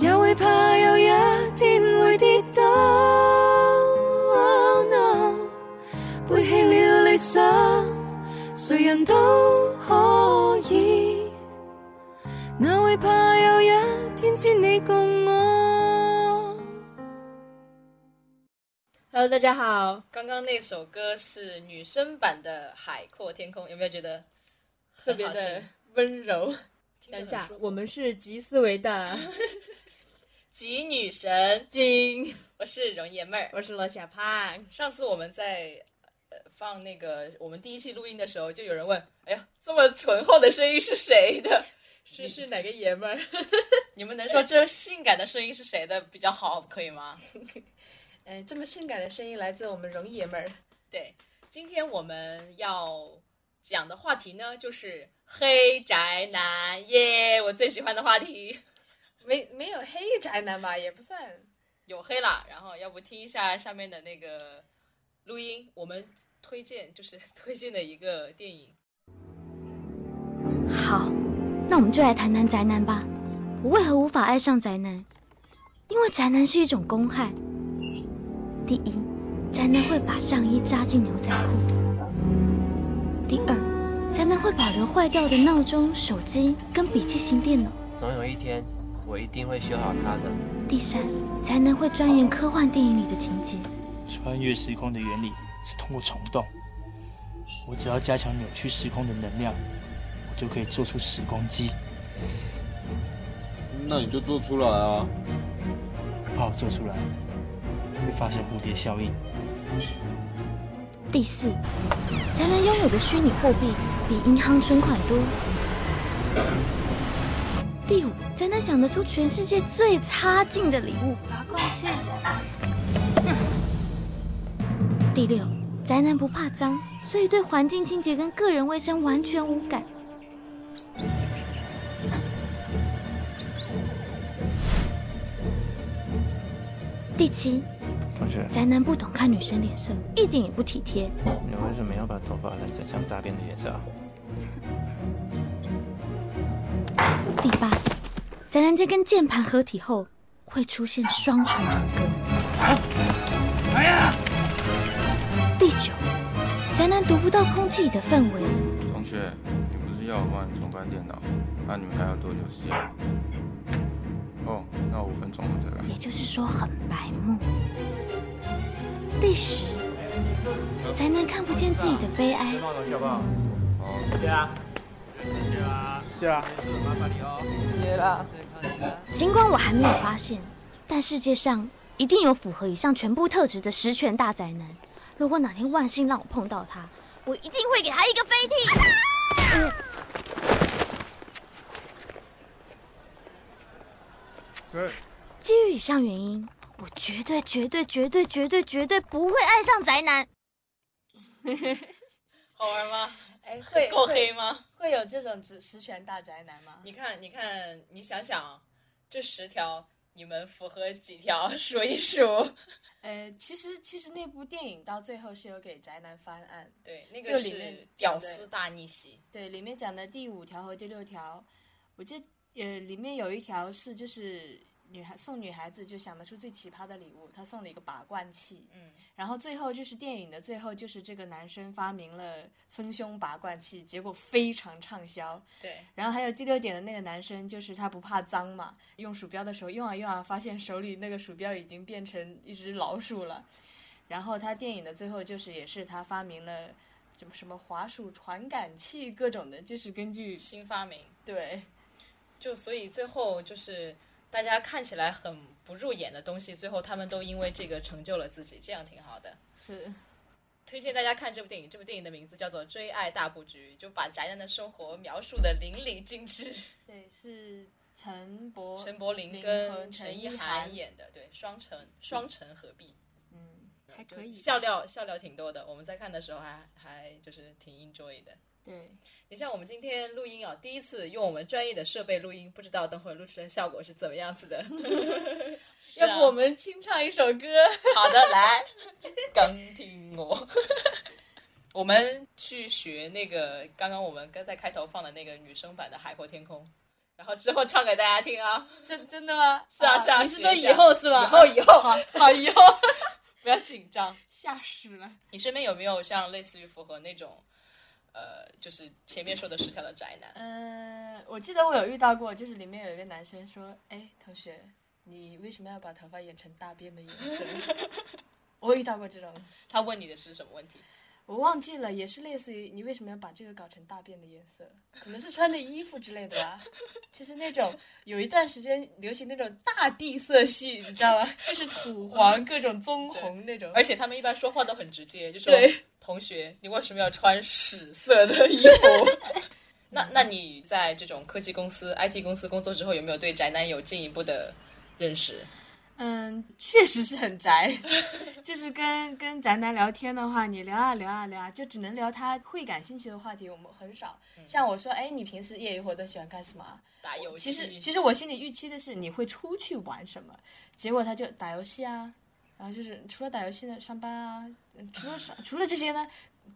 也会怕有一天会跌倒。Oh no，背弃了理想，谁人都可以。哪会怕有一天只你共我？Hello，大家好，刚刚那首歌是女生版的《海阔天空》，有没有觉得特别的温柔。等一下我们是集思维的极女神？金，我是容爷妹儿。我是罗小胖。上次我们在呃放那个我们第一期录音的时候，就有人问：“哎呀，这么醇厚的声音是谁的？”是是哪个爷们儿？你们能说这性感的声音是谁的比较好，可以吗？哎，这么性感的声音来自我们容爷们儿。对，今天我们要讲的话题呢，就是黑宅男耶我最喜欢的话题。没没有黑宅男吧？也不算。有黑啦，然后要不听一下下面的那个录音，我们推荐就是 推荐的一个电影。好，那我们就来谈谈宅男吧。我为何无法爱上宅男？因为宅男是一种公害。第一，宅男会把上衣扎进牛仔裤。第二，宅男会保留坏掉的闹钟、手机跟笔记型电脑。总有一天，我一定会修好它的。第三，才能会钻研科幻电影里的情节。穿越时空的原理是通过虫洞，我只要加强扭曲时空的能量，我就可以做出时光机。那你就做出来啊！怕我做出来会发生蝴蝶效应。第四，才能拥有的虚拟货币比银行存款多。第五，宅男想得出全世界最差劲的礼物——拔罐线。第六，宅男不怕脏，所以对环境清洁跟个人卫生完全无感。第七，同学，宅男不懂看女生脸色，一点也不体贴。你为什么要把头发染成像大便的颜色啊？第八，宅男在跟键盘合体后会出现双重人格。哎呀！第九，宅男读不到空气里的氛围。同学，你不是要我帮你重翻电脑？那、你们还要多久时间？哦，那五分钟我再来。也就是说很白目。第十，宅男看不见自己的悲哀。好，谢啊，谢啊，尽管我还没有发现，但世界上一定有符合以上全部特质的十全大宅男。如果哪天万幸让我碰到他，我一定会给他一个飞踢。基于以上原因，我绝对、绝对、绝对、绝对、绝对不会爱上宅男。好玩吗？哎，会够黑吗？会有这种十十全大宅男吗？你看，你看，你想想，这十条你们符合几条？数一数。呃，其实其实那部电影到最后是有给宅男翻案，对，那个是屌丝大逆袭。对，里面讲的第五条和第六条，我记得呃里面有一条是就是女孩送女孩子就想得出最奇葩的礼物，他送了一个拔罐器。嗯，然后最后就是电影的最后，就是这个男生发明了丰胸拔罐器，结果非常畅销。对，然后还有第六点的那个男生，就是他不怕脏嘛，用鼠标的时候用啊用啊，发现手里那个鼠标已经变成一只老鼠了。然后他电影的最后就是也是他发明了什么什么滑鼠传感器各种的，就是根据新发明。对就所以最后就是大家看起来很不入眼的东西，最后他们都因为这个成就了自己，这样挺好的。是推荐大家看这部电影，这部电影的名字叫做《追爱大布局》，就把宅男的生活描述的淋漓尽致。对是陈柏 陈柏霖霖跟陈意涵涵演的，对，双城双城合璧，嗯还可以笑料笑料挺多的。我们在看的时候还还就是挺 enjoy 的。对你像我们今天录音啊，第一次用我们专业的设备录音，不知道等会儿录出来的效果是怎么样子的。啊要不我们清唱一首歌？好的，来，刚听我。我们去学那个刚刚我们刚在开头放的那个女生版的《海阔天空》，然后之后唱给大家听啊。真真的吗？是啊是啊你是说以后是吧？以后以后好好以后 不要紧张。吓死了。你身边有没有像类似于符合那种，呃，就是前面说的十条的宅男？嗯，我记得我有遇到过，就是里面有一个男生说：“哎，同学，你为什么要把头发染成大便的颜色？” 我遇到过这种，他问你的是什么问题？我忘记了，也是类似于你为什么要把这个搞成大便的颜色？可能是穿着衣服之类的吧。就是那种有一段时间流行那种大地色系，你知道吗？就是土黄、各种棕红那种。而且他们一般说话都很直接，就说：“同学，你为什么要穿屎色的衣服？” 那那你在这种科技公司、IT 公司工作之后，有没有对宅男有进一步的认识？嗯，确实是很宅，就是跟跟宅男聊天的话，你聊啊聊啊聊啊，就只能聊他会感兴趣的话题，我们很少。像我说，哎，你平时业余活动喜欢干什么啊？打游戏。其实其实我心里预期的是你会出去玩什么，结果他就打游戏啊，然后就是除了打游戏呢，上班啊，嗯除了上除了这些呢，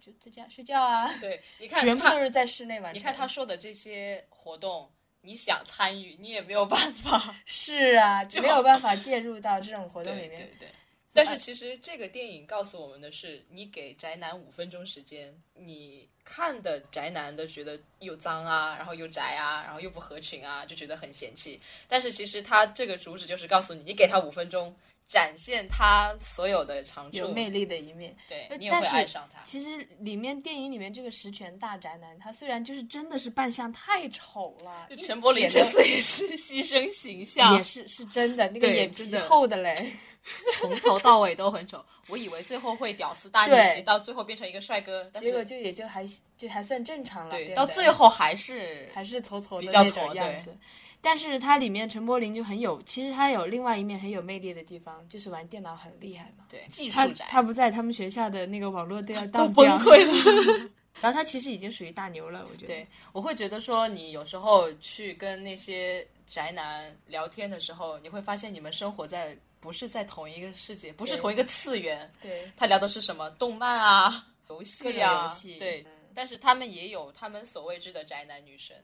就在家睡觉啊，对，你看他全部都是在室内完成。你看他说的这些活动，你想参与，你也没有办法。是啊，就没有办法介入到这种活动里面。对对。但是其实这个电影告诉我们的是，你给宅男五分钟时间，你看的宅男都觉得又脏啊，然后又宅啊，然后又不合群啊，就觉得很嫌弃。但是其实他这个主旨就是告诉你，你给他五分钟，展现他所有的长处，有魅力的一面，对呃你也会但是爱上他。其实里面电影里面这个十全大宅男，他虽然就是真的是扮相太丑了，陈柏霖这次也是牺牲形象，也是是真的，那个眼皮厚的嘞。从头到尾都很丑。我以为最后会屌丝大逆袭，到最后变成一个帅哥，但是结果就也就还就还算正常了，对，到最后还是还是丑丑的那种样子。但是它里面陈柏霖就很有，其实他有另外一面很有魅力的地方，就是玩电脑很厉害嘛。对技术宅，他不在，他们学校的那个网络都要 都当崩溃了。然后他其实已经属于大牛了，我觉得。对，我会觉得说，你有时候去跟那些宅男聊天的时候，你会发现你们生活在不是在同一个世界，不是同一个次元。对他聊的是什么？动漫啊，游戏啊，游戏对。嗯但是他们也有他们所谓之的宅男女神。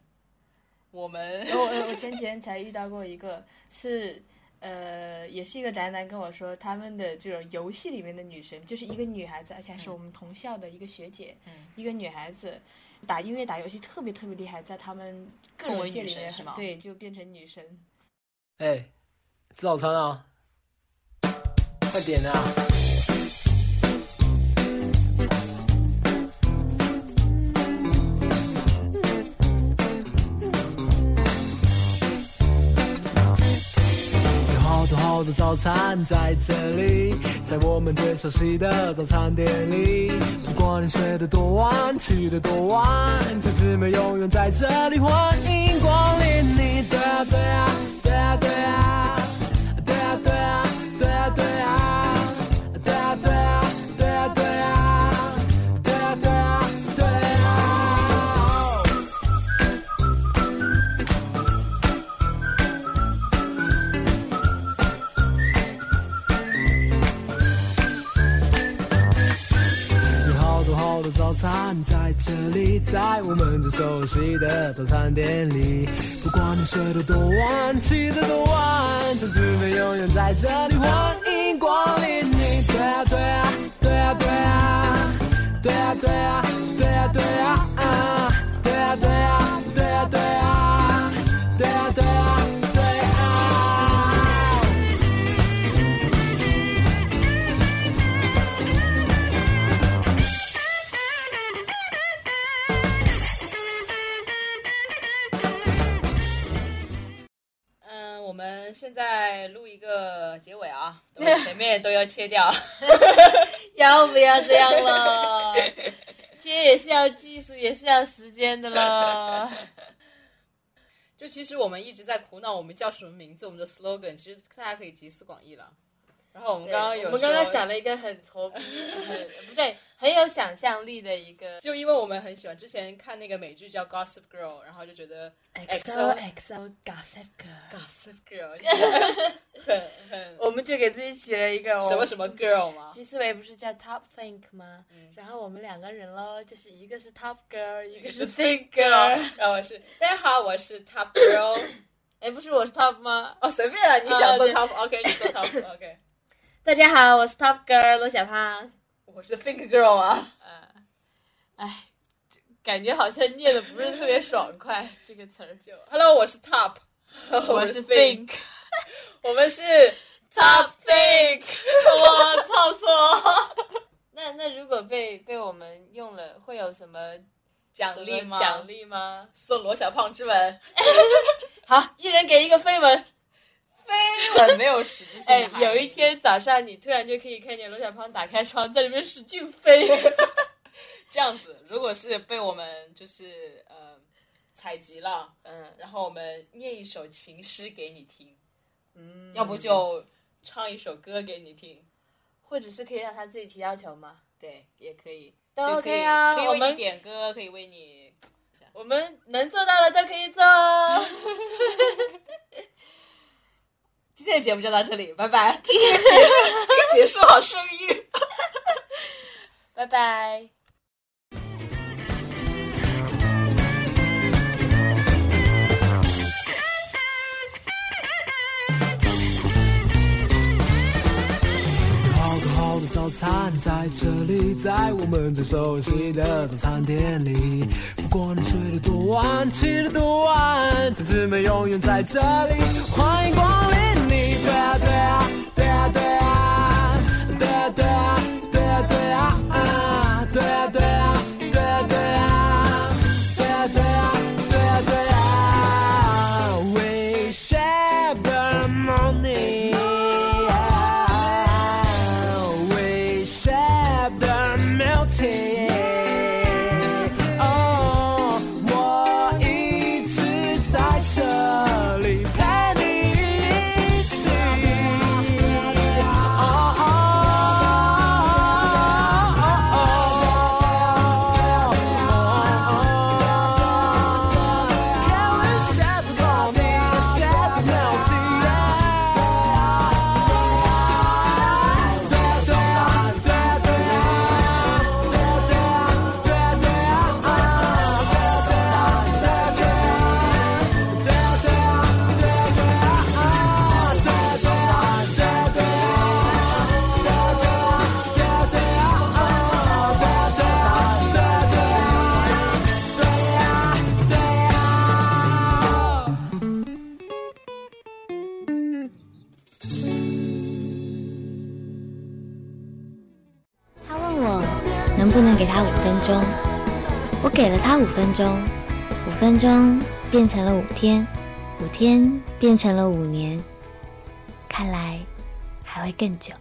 我们我我我前几天才遇到过一个，是呃，也是一个宅男跟我说，他们的这种游戏里面的女神，就是一个女孩子，而且还是我们同校的一个学姐，嗯一个女孩子，打音乐打游戏特别特别厉害，在他们个人界里面很对，就变成女神。哎，吃早餐啊！快点啊！有好多好多早餐在这里，在我们最熟悉的早餐店里。不管你睡得多晚，起得多晚，这姊妹永远在这里，欢迎光临你。对啊对啊们最熟悉的早餐店里。不管你睡得多晚，起得多晚，这姊妹永远在这里，欢迎光临你。对啊对啊对啊对啊对啊对啊对啊现在录一个结尾啊，前面都要切掉。要不要这样了？切也是要技术，也是要时间的了。就其实我们一直在苦恼，我们叫什么名字？我们的 slogan 其实大家可以集思广益了。然后我们刚刚有我们刚刚想了一个很挫逼，很不对，很有想象力的一个。就因为我们很喜欢之前看那个美剧叫《Gossip Girl》，然后就觉得 XO XO Gossip Girl，Gossip Girl 就觉得很很 我们就给自己起了一个 什么什么 girl 嘛。吉思维不是叫 Top Think 吗？然后我们两个人喽，就是一个是 Top Girl，一个是 Think Girl。然后我是大家好，我是 Top Girl。哎，不是我是 Top 吗？哦，随便了，你想做 Top，OK，你做 Top，OK。大家好，我是 Top Girl 罗小胖。我是 Think Girl 啊。呃，哎，感觉好像念的不是特别爽快，这个词儿就。Hello，我是 Top，我是 Think，Think，我们是 Top Think。我操错。那那如果被被我们用了，会有什么奖励吗？奖励吗？送罗小胖之吻。好，一人给一个飞吻。飞吻没有实质性哎有一天早上，你突然就可以看见罗小胖打开窗，在里面使劲飞。这样子，如果是被我们就是呃采集了，嗯然后我们念一首情诗给你听，嗯，要不就唱一首歌给你听，或者是可以让他自己提要求吗？对，也可以，都可 OK 以啊我们可以为你点歌，可以为你。我们能做到的都可以做。今天的节目就到这里，拜拜。这个结束，这个结束好生硬。拜拜。好多好多早餐在这里，在我们最熟悉的早餐店里。不管你睡得多晚，起得多晚，这姊妹永远在这里，欢迎光给了他五分钟，五分钟变成了五天，五天变成了五年，看来还会更久。